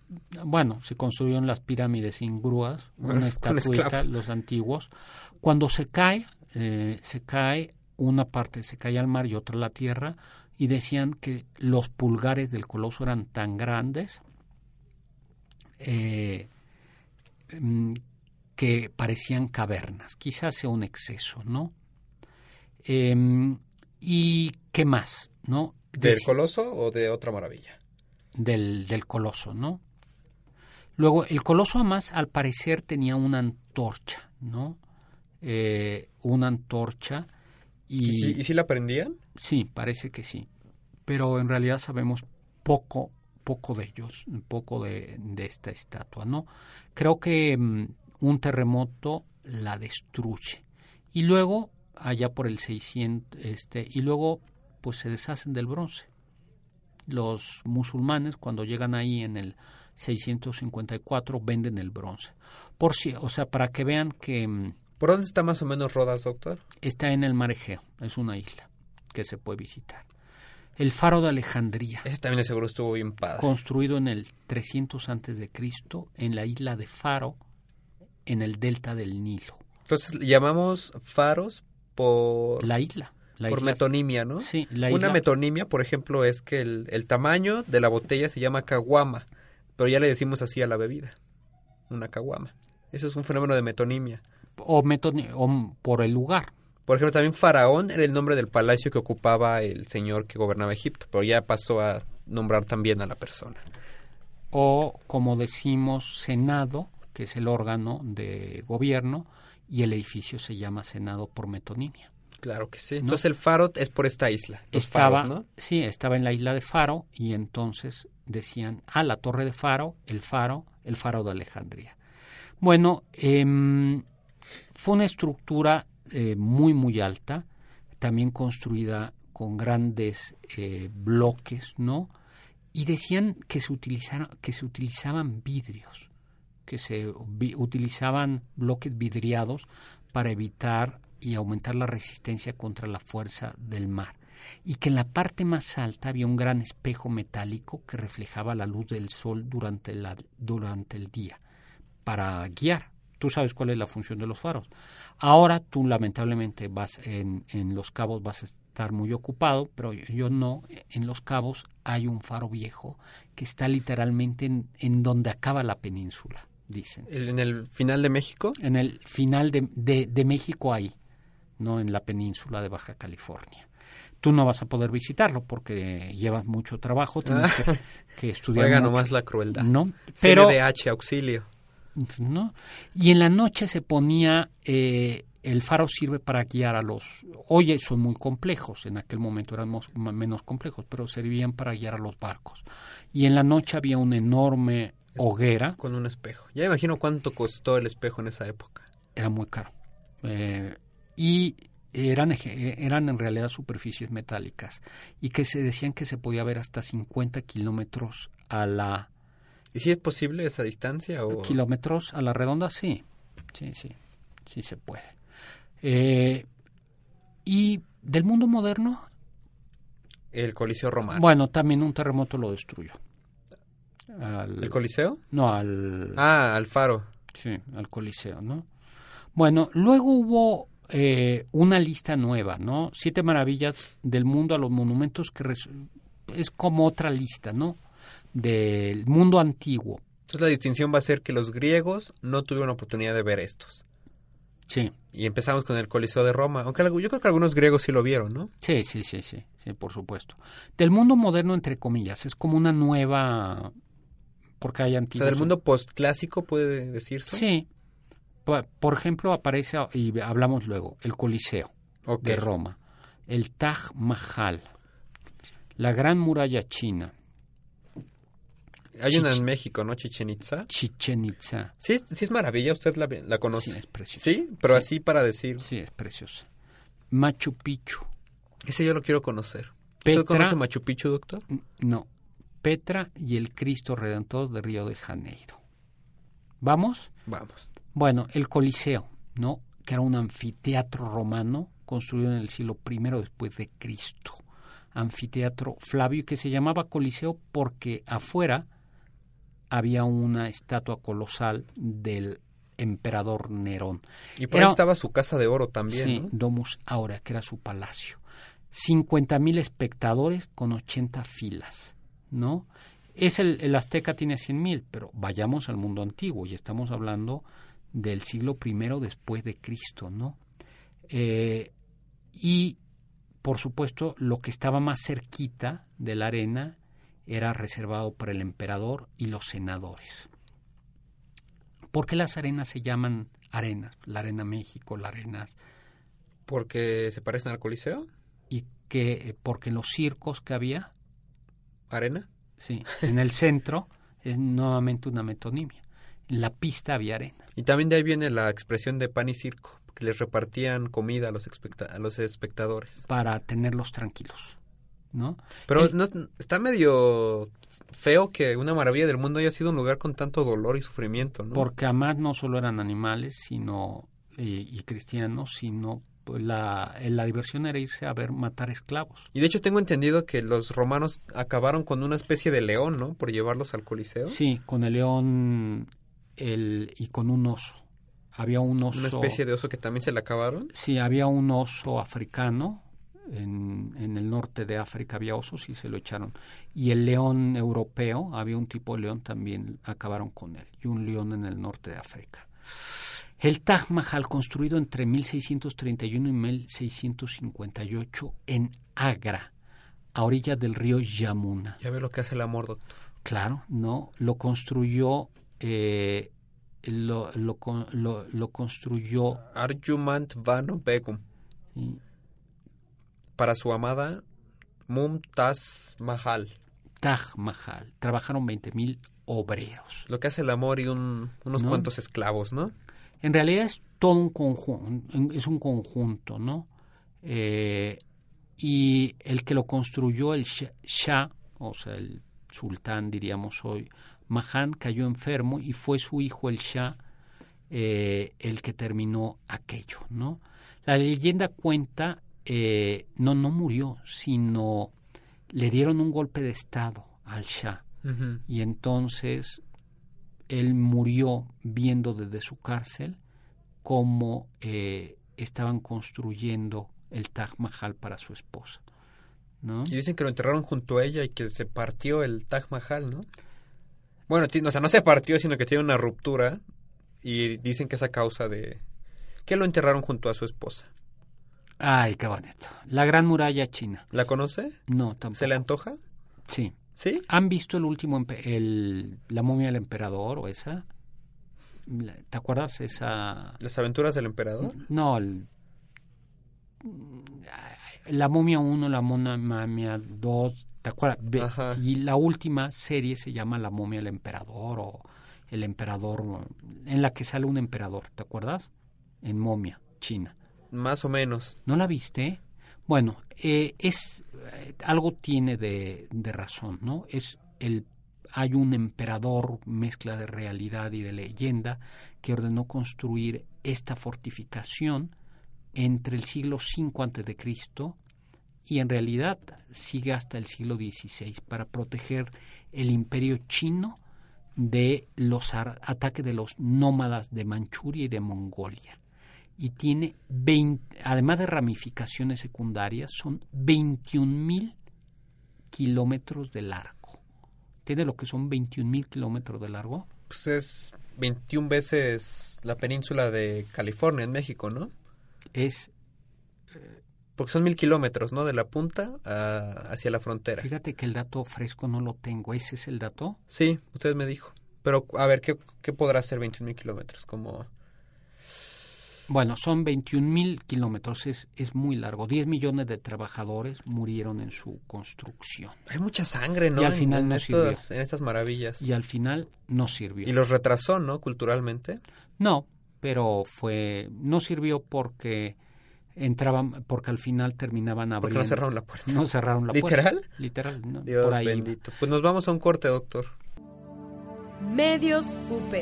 Bueno, se construyeron las pirámides sin grúas, una esclavos. los antiguos. Cuando se cae, eh, se cae una parte se cae al mar y otra a la tierra y decían que los pulgares del coloso eran tan grandes eh, mm, que parecían cavernas. Quizás sea un exceso, ¿no? Em, ¿Y qué más? ¿no? ¿Del coloso o de otra maravilla? del, del coloso, ¿no? Luego, el coloso además, al parecer, tenía una antorcha, ¿no? Eh, una antorcha ¿Y, y... si, ¿Y si la prendían? Sí, parece que sí. Pero en realidad sabemos poco, poco de ellos, poco de, de esta estatua, ¿no? Creo que mm, un terremoto la destruye. Y luego, allá por el 600, este, y luego, pues se deshacen del bronce. Los musulmanes, cuando llegan ahí en el 654, venden el bronce. Por si, o sea, para que vean que mm, ¿Por dónde está más o menos Rodas, doctor? está en el mar Egeo, es una isla que se puede visitar. El faro de Alejandría, Ese también seguro estuvo bien padre. construido en el 300 antes de Cristo en la isla de Faro, en el delta del Nilo. Entonces llamamos faros por, La isla. La por isla- metonimia, ¿no? Sí, la Una isla- metonimia, por ejemplo, es que el, el tamaño de la botella se llama caguama, pero ya le decimos así a la bebida, una caguama. Eso es un fenómeno de metonimia. o, metoni- o por el lugar. Por ejemplo, también Faraón era el nombre del palacio que ocupaba el señor que gobernaba Egipto, pero ya pasó a nombrar también a la persona. O, como decimos, Senado, que es el órgano de gobierno, y el edificio se llama Senado por metonimia. Claro que sí. Entonces el faro es por esta isla. Los estaba, faros, ¿no? sí, estaba en la isla de Faro y entonces decían, ah, la torre de Faro, el Faro, el Faro de Alejandría. Bueno, em, fue una estructura eh, muy, muy alta, también construida con grandes eh, bloques, ¿no? Y decían que se, utilizaron, que se utilizaban vidrios, que se vi- utilizaban bloques vidriados para evitar y aumentar la resistencia contra la fuerza del mar. Y que en la parte más alta había un gran espejo metálico que reflejaba la luz del sol durante, la, durante el día para guiar. Tú sabes cuál es la función de los faros. Ahora tú lamentablemente vas en, en Los Cabos vas a estar muy ocupado, pero yo, yo no. En Los Cabos hay un faro viejo que está literalmente en, en donde acaba la península, dicen. En el final de México. En el final de, de, de México ahí, no en la península de Baja California. Tú no vas a poder visitarlo porque llevas mucho trabajo, tienes que, que estudiar mucho. nomás la crueldad. No, pero CNDH, auxilio. ¿no? Y en la noche se ponía, eh, el faro sirve para guiar a los, hoy son muy complejos, en aquel momento eran ma- menos complejos, pero servían para guiar a los barcos. Y en la noche había una enorme hoguera, Con un espejo. Ya imagino cuánto costó el espejo en esa época. era muy caro. Eh, y eran, eran en realidad superficies metálicas y que se decían que se podía ver hasta 50 kilómetros a la ¿Y si es posible esa distancia? O... kilómetros a la redonda, sí, sí, sí, sí se puede. Eh, y del mundo moderno, El Coliseo Romano. bueno, también un terremoto lo destruyó. Al- ¿El Coliseo? no, al, Ah, al faro. sí, al Coliseo, ¿no? Bueno, luego hubo eh, una lista nueva, ¿no? Siete maravillas del mundo a los monumentos que res- es como otra lista, ¿no? Del mundo antiguo. Entonces la distinción va a ser que los griegos no tuvieron oportunidad de ver estos. Sí, Y empezamos con el Coliseo de Roma. Aunque yo creo que algunos griegos sí lo vieron, ¿no? Sí, sí, sí, sí, sí, por supuesto. Del mundo moderno, entre comillas, es como una nueva, porque hay O antiguos. sea, del mundo postclásico puede decirse. Sí. Por, ejemplo, aparece, y hablamos luego, el Coliseo Ok. de Roma, el Taj Mahal, la Gran Muralla China, Hay una en México, ¿no? Chichen Itza. Chichen Itza. Sí, es- sí es maravilla, usted la, la conoce. Sí, es preciosa. Sí, pero Sí. así para decir. Sí, es preciosa. Machu Picchu. Ese yo lo quiero conocer. Petra- ¿Usted conoce Machu Picchu, doctor? No, Petra y el Cristo Redentor de Río de Janeiro. ¿Vamos? Vamos. Bueno, el Coliseo, ¿no? que era un anfiteatro romano construido en el siglo I después de Cristo. Anfiteatro Flavio que se llamaba Coliseo porque afuera había una estatua colosal del emperador Nerón. Y por ahí estaba su casa de oro también. Sí, Domus Aurea, que era su palacio. 50.000 espectadores con 80 filas, ¿no? Es el, el Azteca tiene 100.000, pero vayamos al mundo antiguo y estamos hablando del siglo I después de Cristo, ¿no? Eh, y, por supuesto, lo que estaba más cerquita de la arena era reservado para el emperador y los senadores. ¿Por qué las arenas se llaman arenas? La Arena México, la Arenas. ¿Porque se parecen al Coliseo? Y que, eh, porque los circos que había. ¿Arena? Sí, en el centro es nuevamente una metonimia. En la pista había arena. Y también de ahí viene la expresión de pan y circo, que les repartían comida a los, a los espectadores. Para tenerlos tranquilos. ¿no? Pero no, está medio feo que una maravilla del mundo haya sido un lugar con tanto dolor y sufrimiento, ¿no? Porque además no solo eran animales sino y, cristianos, sino la, la diversión era irse a ver matar esclavos. Y de hecho tengo entendido que los romanos acabaron con una especie de león, ¿no? Por llevarlos al Coliseo. Sí, con el león el, y con un oso. Había un oso. ¿Una especie de oso que también se le acabaron? Sí, había un oso africano en, en, el norte de África había osos y se lo echaron. Y el león europeo, había un tipo de león también, acabaron con él. Y un león en el norte de África. El Taj Mahal, construido entre 1631 y 1658 en Agra, a orillas del río Yamuna. Ya ve lo que hace el amor, doctor. Claro, no. Lo construyó. Eh, lo, lo, lo, lo, construyó. Arjumant Banu Begum. Sí, para su amada Mumtaz Mahal. Taj Mahal. Trabajaron 20.000 obreros. Lo que hace el amor y un, unos ¿No? cuantos esclavos, ¿no? En realidad es todo un conjunto, es un conjunto, ¿no? Eh, y el que lo construyó, el Shah, o sea, el sultán, diríamos hoy, Mahan, cayó enfermo y fue su hijo, el Shah, eh, el que terminó aquello, ¿no? La leyenda cuenta eh, no, no murió, sino le dieron un golpe de Estado al Shah. Uh -huh. Y entonces él murió viendo desde su cárcel cómo eh, estaban construyendo el Taj Mahal para su esposa. ¿no? Y dicen que lo enterraron junto a ella y que se partió el Taj Mahal, ¿no? Bueno, o sea, no se partió, sino que tiene una ruptura y dicen que es a causa de que lo enterraron junto a su esposa. Ay, qué bonito. La Gran Muralla China. ¿La conoce? No, tampoco. ¿Se le antoja? Sí. ¿Sí? ¿Han visto el último, el, la momia del emperador o esa? ¿Te acuerdas esa? ¿Las aventuras del emperador? No, el, la momia 1, la momia 2, ¿te acuerdas? Ajá. Y la última serie se llama La momia del emperador o El emperador, en la que sale un emperador, ¿te acuerdas? En momia, China. Más o menos. ¿No la viste? Bueno, eh, es eh, algo tiene de, de, razón, ¿no? Es el hay un emperador mezcla de realidad y de leyenda que ordenó construir esta fortificación entre el siglo V antes de Cristo y en realidad sigue hasta el siglo XVI para proteger el imperio chino de los ataques de los nómadas de Manchuria y de Mongolia y tiene 20, además de ramificaciones secundarias, son 21 mil kilómetros de largo. ¿Tiene lo que son 21 mil kilómetros de largo? Pues es 21 veces la península de California en México, ¿no? Es... Eh, Porque son mil kilómetros, ¿no? De la punta a, hacia la frontera. Fíjate que el dato fresco no lo tengo. ¿Ese es el dato? Sí, usted me dijo. Pero, a ver, ¿qué, qué podrá ser 21 mil kilómetros? Como... Bueno, son 21 mil kilómetros, es, es muy largo. 10 millones de trabajadores murieron en su construcción. Hay mucha sangre, ¿no? Y al final en, no estas, sirvió. en estas maravillas. Y al final no sirvió. Y los retrasó, ¿no? Culturalmente. No, pero fue no sirvió porque entraban porque al final terminaban abriendo. Porque no cerraron la puerta. No cerraron la ¿Literal? puerta. ¿Literal? No, Dios por ahí bendito. Pues nos vamos a un corte, doctor. Medios UP.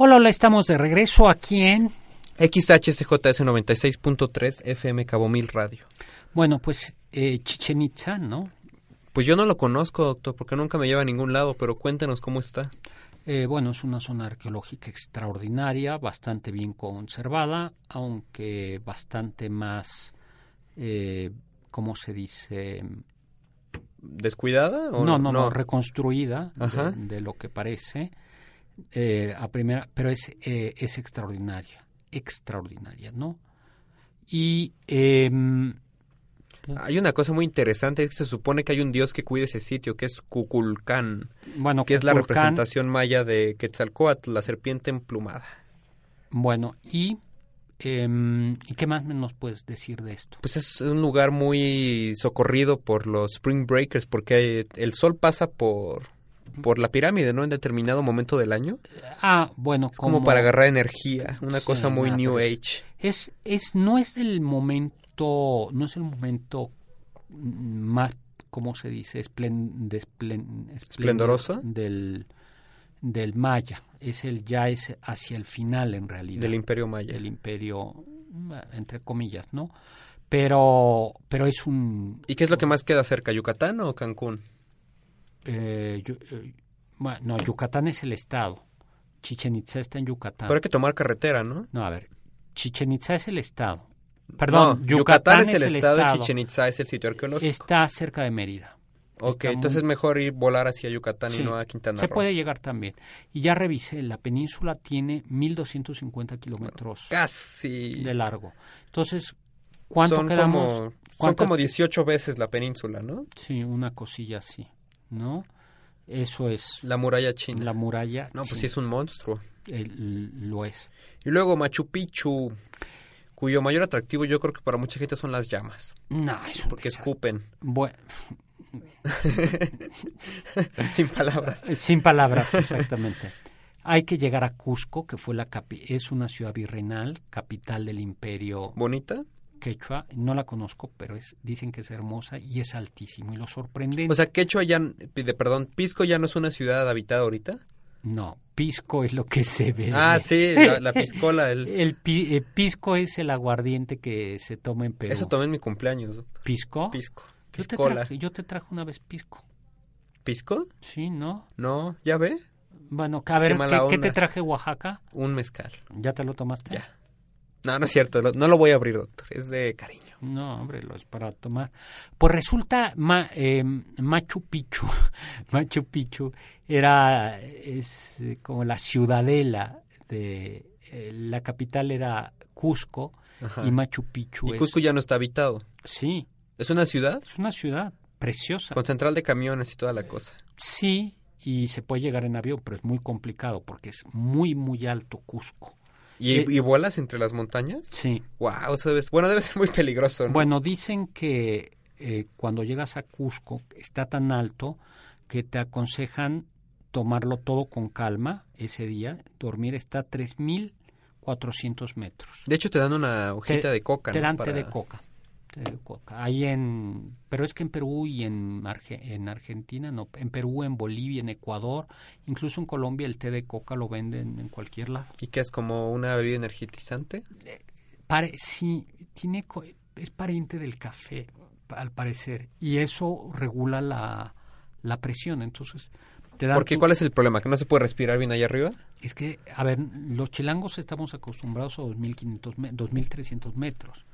Hola, hola, estamos de regreso aquí en... XHCJS 96.3 FM Cabo Mil Radio. Bueno, pues eh, Chichen Itza, ¿no? Pues yo no lo conozco, doctor, porque nunca me lleva a ningún lado, pero cuéntenos cómo está. Eh, bueno, es una zona arqueológica extraordinaria, bastante bien conservada, aunque bastante más, eh, ¿cómo se dice? ¿Descuidada? O no, no, no, reconstruida de lo que parece eh, a primera, pero es, eh, es extraordinaria, extraordinaria, ¿no? Y em, Hay una cosa muy interesante, es que se supone que hay un dios que cuida ese sitio, que es Cuculcán, bueno, que es la representación maya de Quetzalcóatl, la serpiente emplumada. Bueno, y em, ¿y qué más nos puedes decir de esto? Pues es un lugar muy socorrido por los Spring Breakers, porque el sol pasa por, por la pirámide, ¿no? En determinado momento del año. Ah, bueno, Es como, para agarrar energía, una Sí, cosa muy New Age. es, es no es el momento, no es el momento más, ¿cómo se dice? Esplen, de esplen- esplendor ¿Esplendoroso? del del Maya. Es el ya es hacia el final en realidad Del Imperio Maya. del imperio entre comillas, ¿no? Pero pero es un ¿Y qué es lo que más queda cerca, Yucatán o Cancún? Eh, eh, no, Yucatán es el estado. Chichen Itza está en Yucatán. Pero hay que tomar carretera, ¿no? No, a ver, Chichen Itza es el estado. Perdón, No, Yucatán, es el estado, y Chichen Itza es el sitio arqueológico. Está cerca de Mérida. ok, está muy- entonces es mejor ir volar hacia Yucatán Sí, y no a Quintana Se Roo. puede llegar también. Y ya revisé, la península tiene 1250 kilómetros Casi. de largo. Entonces, ¿cuánto son quedamos? Como, son ¿Cuántas- como 18 veces la península, ¿no? Sí, una cosilla así, ¿no? Eso es La muralla china. la muralla. No, pues sí, es un monstruo. el- lo es. Y luego Machu Picchu, cuyo mayor atractivo yo creo que para mucha gente son las llamas, No, es un porque desastre. escupen, Bue- sin palabras. Sin palabras, exactamente. Hay que llegar a Cusco, que fue la capi- es una ciudad virreinal, capital del imperio ¿Bonita? Quechua. No la conozco, pero es, dicen que es hermosa y es altísimo. Y lo sorprendente... O sea, Quechua ya, de, perdón, Pisco ya no es una ciudad habitada ahorita. no, pisco es lo que se ve. Ah, sí, la, la piscola, el... El pi- eh, pisco es el aguardiente que se toma en Perú. Eso tomé en mi cumpleaños. ¿Pisco? Pisco. yo, te Piscola. traje, yo te traje una vez pisco. ¿Pisco? Sí, ¿no? No, ¿ya ve? Bueno, a ver, Qué ¿qué, te traje Oaxaca? Un mezcal. ¿Ya te lo tomaste? Ya. No, no es cierto, no lo voy a abrir, doctor, es de cariño. No, hombre, lo es para tomar. Pues resulta ma- eh, Machu Picchu, Machu Picchu era es eh, como la ciudadela de eh, la capital era Cusco Ajá. y Machu Picchu Y es Cusco ya no está habitado. sí, ¿Es una ciudad? es una ciudad preciosa. Con central de camiones y toda la cosa. Sí, y se puede llegar en avión, pero es muy complicado porque es muy muy alto Cusco. ¿Y, Eh, y vuelas entre las montañas? Sí. Wow, eso debe, bueno, debe ser muy peligroso, ¿no? Bueno, dicen que eh, cuando llegas a Cusco está tan alto que te aconsejan tomarlo todo con calma ese día. Dormir está a 3.400 metros. De hecho, te dan una hojita Te- de coca, Te ¿no? dan Para- té de coca. Coca. Ahí en... Pero es que en Perú y en, Arge- en Argentina, no. En Perú, en Bolivia, en Ecuador, incluso en Colombia el té de coca lo venden en cualquier lado. ¿Y qué es como una bebida energizante? Pare, sí, tiene, es pariente del café, al parecer, y eso regula la, la presión. Entonces, te dan Porque tu- ¿cuál es el problema? ¿Que no se puede respirar bien allá arriba? Es que, a ver, los chilangos estamos acostumbrados a 2.500, me- 2.300 metros,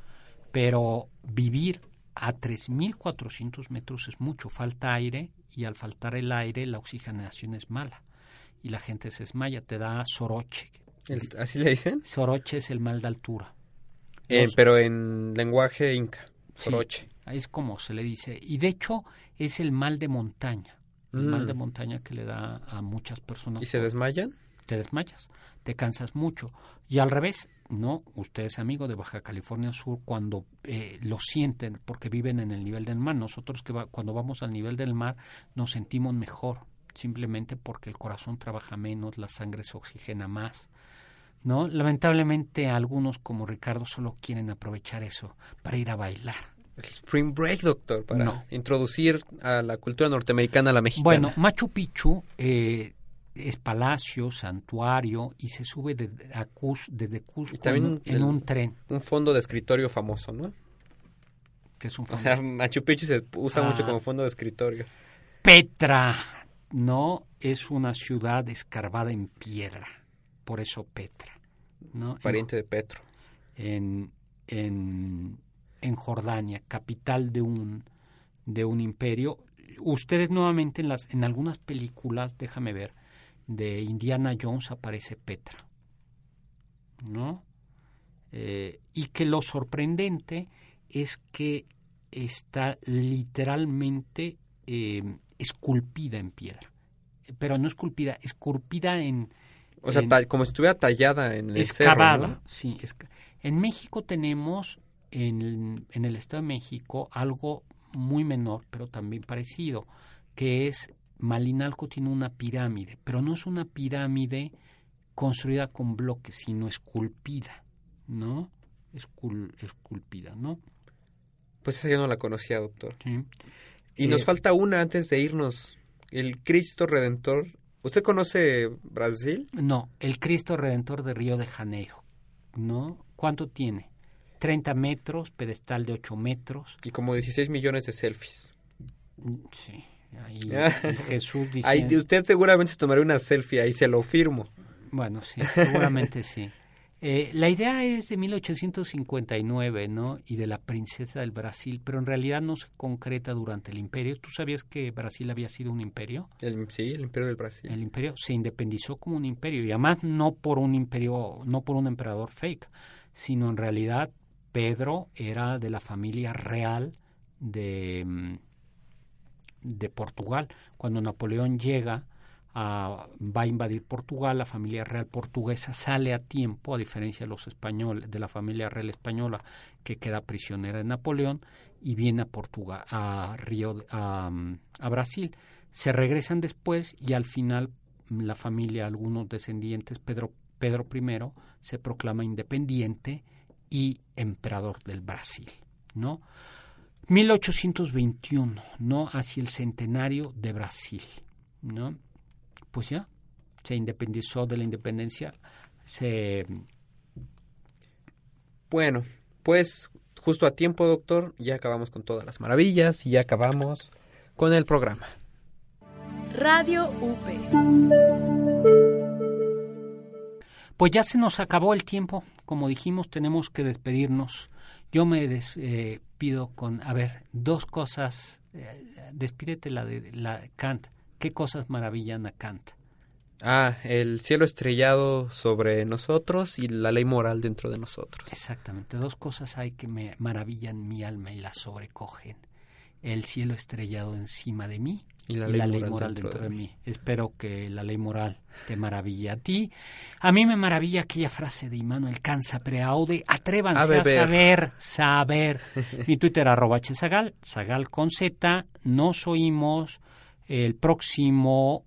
pero vivir a 3.400 metros es mucho, falta aire y al faltar el aire la oxigenación es mala y la gente se desmaya, te da soroche. ¿Así le dicen? Soroche es el mal de altura. Eh, Los- pero en lenguaje inca, Sí, soroche. es como se le dice. Y de hecho es el mal de montaña. El mal Mm. de montaña que le da a muchas personas. ¿Y se desmayan? Te desmayas, te cansas mucho. Y al revés, no, usted es amigo de Baja California Sur cuando eh, lo sienten porque viven en el nivel del mar. Nosotros que va- cuando vamos al nivel del mar nos sentimos mejor, simplemente porque el corazón trabaja menos, la sangre se oxigena más. ¿No? Lamentablemente algunos como Ricardo solo quieren aprovechar eso para ir a bailar. El Spring Break, doctor, para No. introducir a la cultura norteamericana a la mexicana. Bueno, Machu Picchu eh, es palacio, santuario y se sube de, a Cus, desde Cusco Y también en, en el- un tren, Un fondo de escritorio famoso, ¿no? que es un O fondo. sea, Machu Picchu se usa Ah. mucho como fondo de escritorio. Petra, ¿no? Es una ciudad escarbada en piedra, por eso Petra, ¿no? Pariente de Petro. En, en, en Jordania, capital de un, de un imperio. Ustedes nuevamente en, las, en algunas películas, déjame ver, de Indiana Jones aparece Petra, ¿no? Eh, y que lo sorprendente es que está literalmente eh, esculpida en piedra. Pero no esculpida, esculpida en... O sea, en- como si estuviera tallada en el excavada. cerro, ¿no? Sí, en México tenemos, en, en el Estado de México, algo muy menor, pero también parecido, que es Malinalco tiene una pirámide, pero no es una pirámide construida con bloques, sino esculpida, ¿no? Escul- esculpida, ¿no? Pues esa yo no la conocía, doctor. Sí. Y Eh, nos falta una antes de irnos. El Cristo Redentor. ¿Usted conoce Brasil? No, el Cristo Redentor de Río de Janeiro, ¿no? ¿Cuánto tiene? 30 metros, pedestal de 8 metros. Y como 16 millones de selfies. Sí, ahí Jesús dice... Ahí usted seguramente se tomaría una selfie, ahí se lo firmo. Bueno, sí, seguramente sí. Eh, la idea es de 1859, ¿no? Y de la princesa del Brasil, pero en realidad no se concreta durante el imperio. ¿Tú sabías que Brasil había sido un imperio? El- sí, el Imperio del Brasil. El imperio se independizó como un imperio y además no por un imperio, no por un emperador fake, sino en realidad Pedro era de la familia real de, mm, de Portugal. Cuando Napoleón llega a, va a invadir Portugal, la familia real portuguesa sale a tiempo, a diferencia de los españoles, de la familia real española que queda prisionera de Napoleón y viene a Portugal, a Río, a Brasil. Se regresan después y al final mm, la familia, algunos descendientes, Pedro, Pedro I se proclama independiente y emperador del Brasil, ¿no? 1821, ¿no? Hacia el centenario de Brasil, ¿no? Pues ya, se independizó de la independencia, se... Bueno, pues justo a tiempo, doctor, ya acabamos con todas las maravillas y ya acabamos con el programa. Radio UP. Pues ya se nos acabó el tiempo, como dijimos, tenemos que despedirnos. Yo me despido con, a ver, dos cosas, eh, despídete la de la Kant. ¿Qué cosas maravillan a Kant? Ah, el cielo estrellado sobre nosotros y la ley moral dentro de nosotros. Exactamente, dos cosas hay que me maravillan mi alma y la sobrecogen. El cielo estrellado encima de mí Y la y ley la ley moral dentro dentro, de de mí. Espero que la ley moral te maraville a ti. A mí me maravilla aquella frase de Immanuel Canza Preaude, atrévanse A saber, saber. Mi Twitter arroba hzagal, zagal con Z. Nos oímos el próximo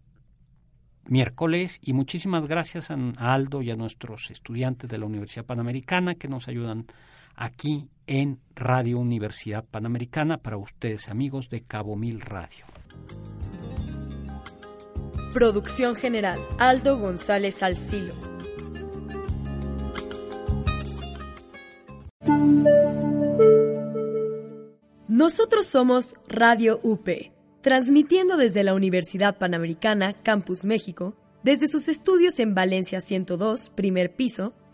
miércoles y muchísimas gracias a Aldo y a nuestros estudiantes de la Universidad Panamericana que nos ayudan aquí en Radio Universidad Panamericana para ustedes amigos de Cabo Mil Radio. Producción general, Aldo González Salcilo. Nosotros somos Radio UP, transmitiendo desde la Universidad Panamericana, Campus México, desde sus estudios en Valencia 102, primer piso,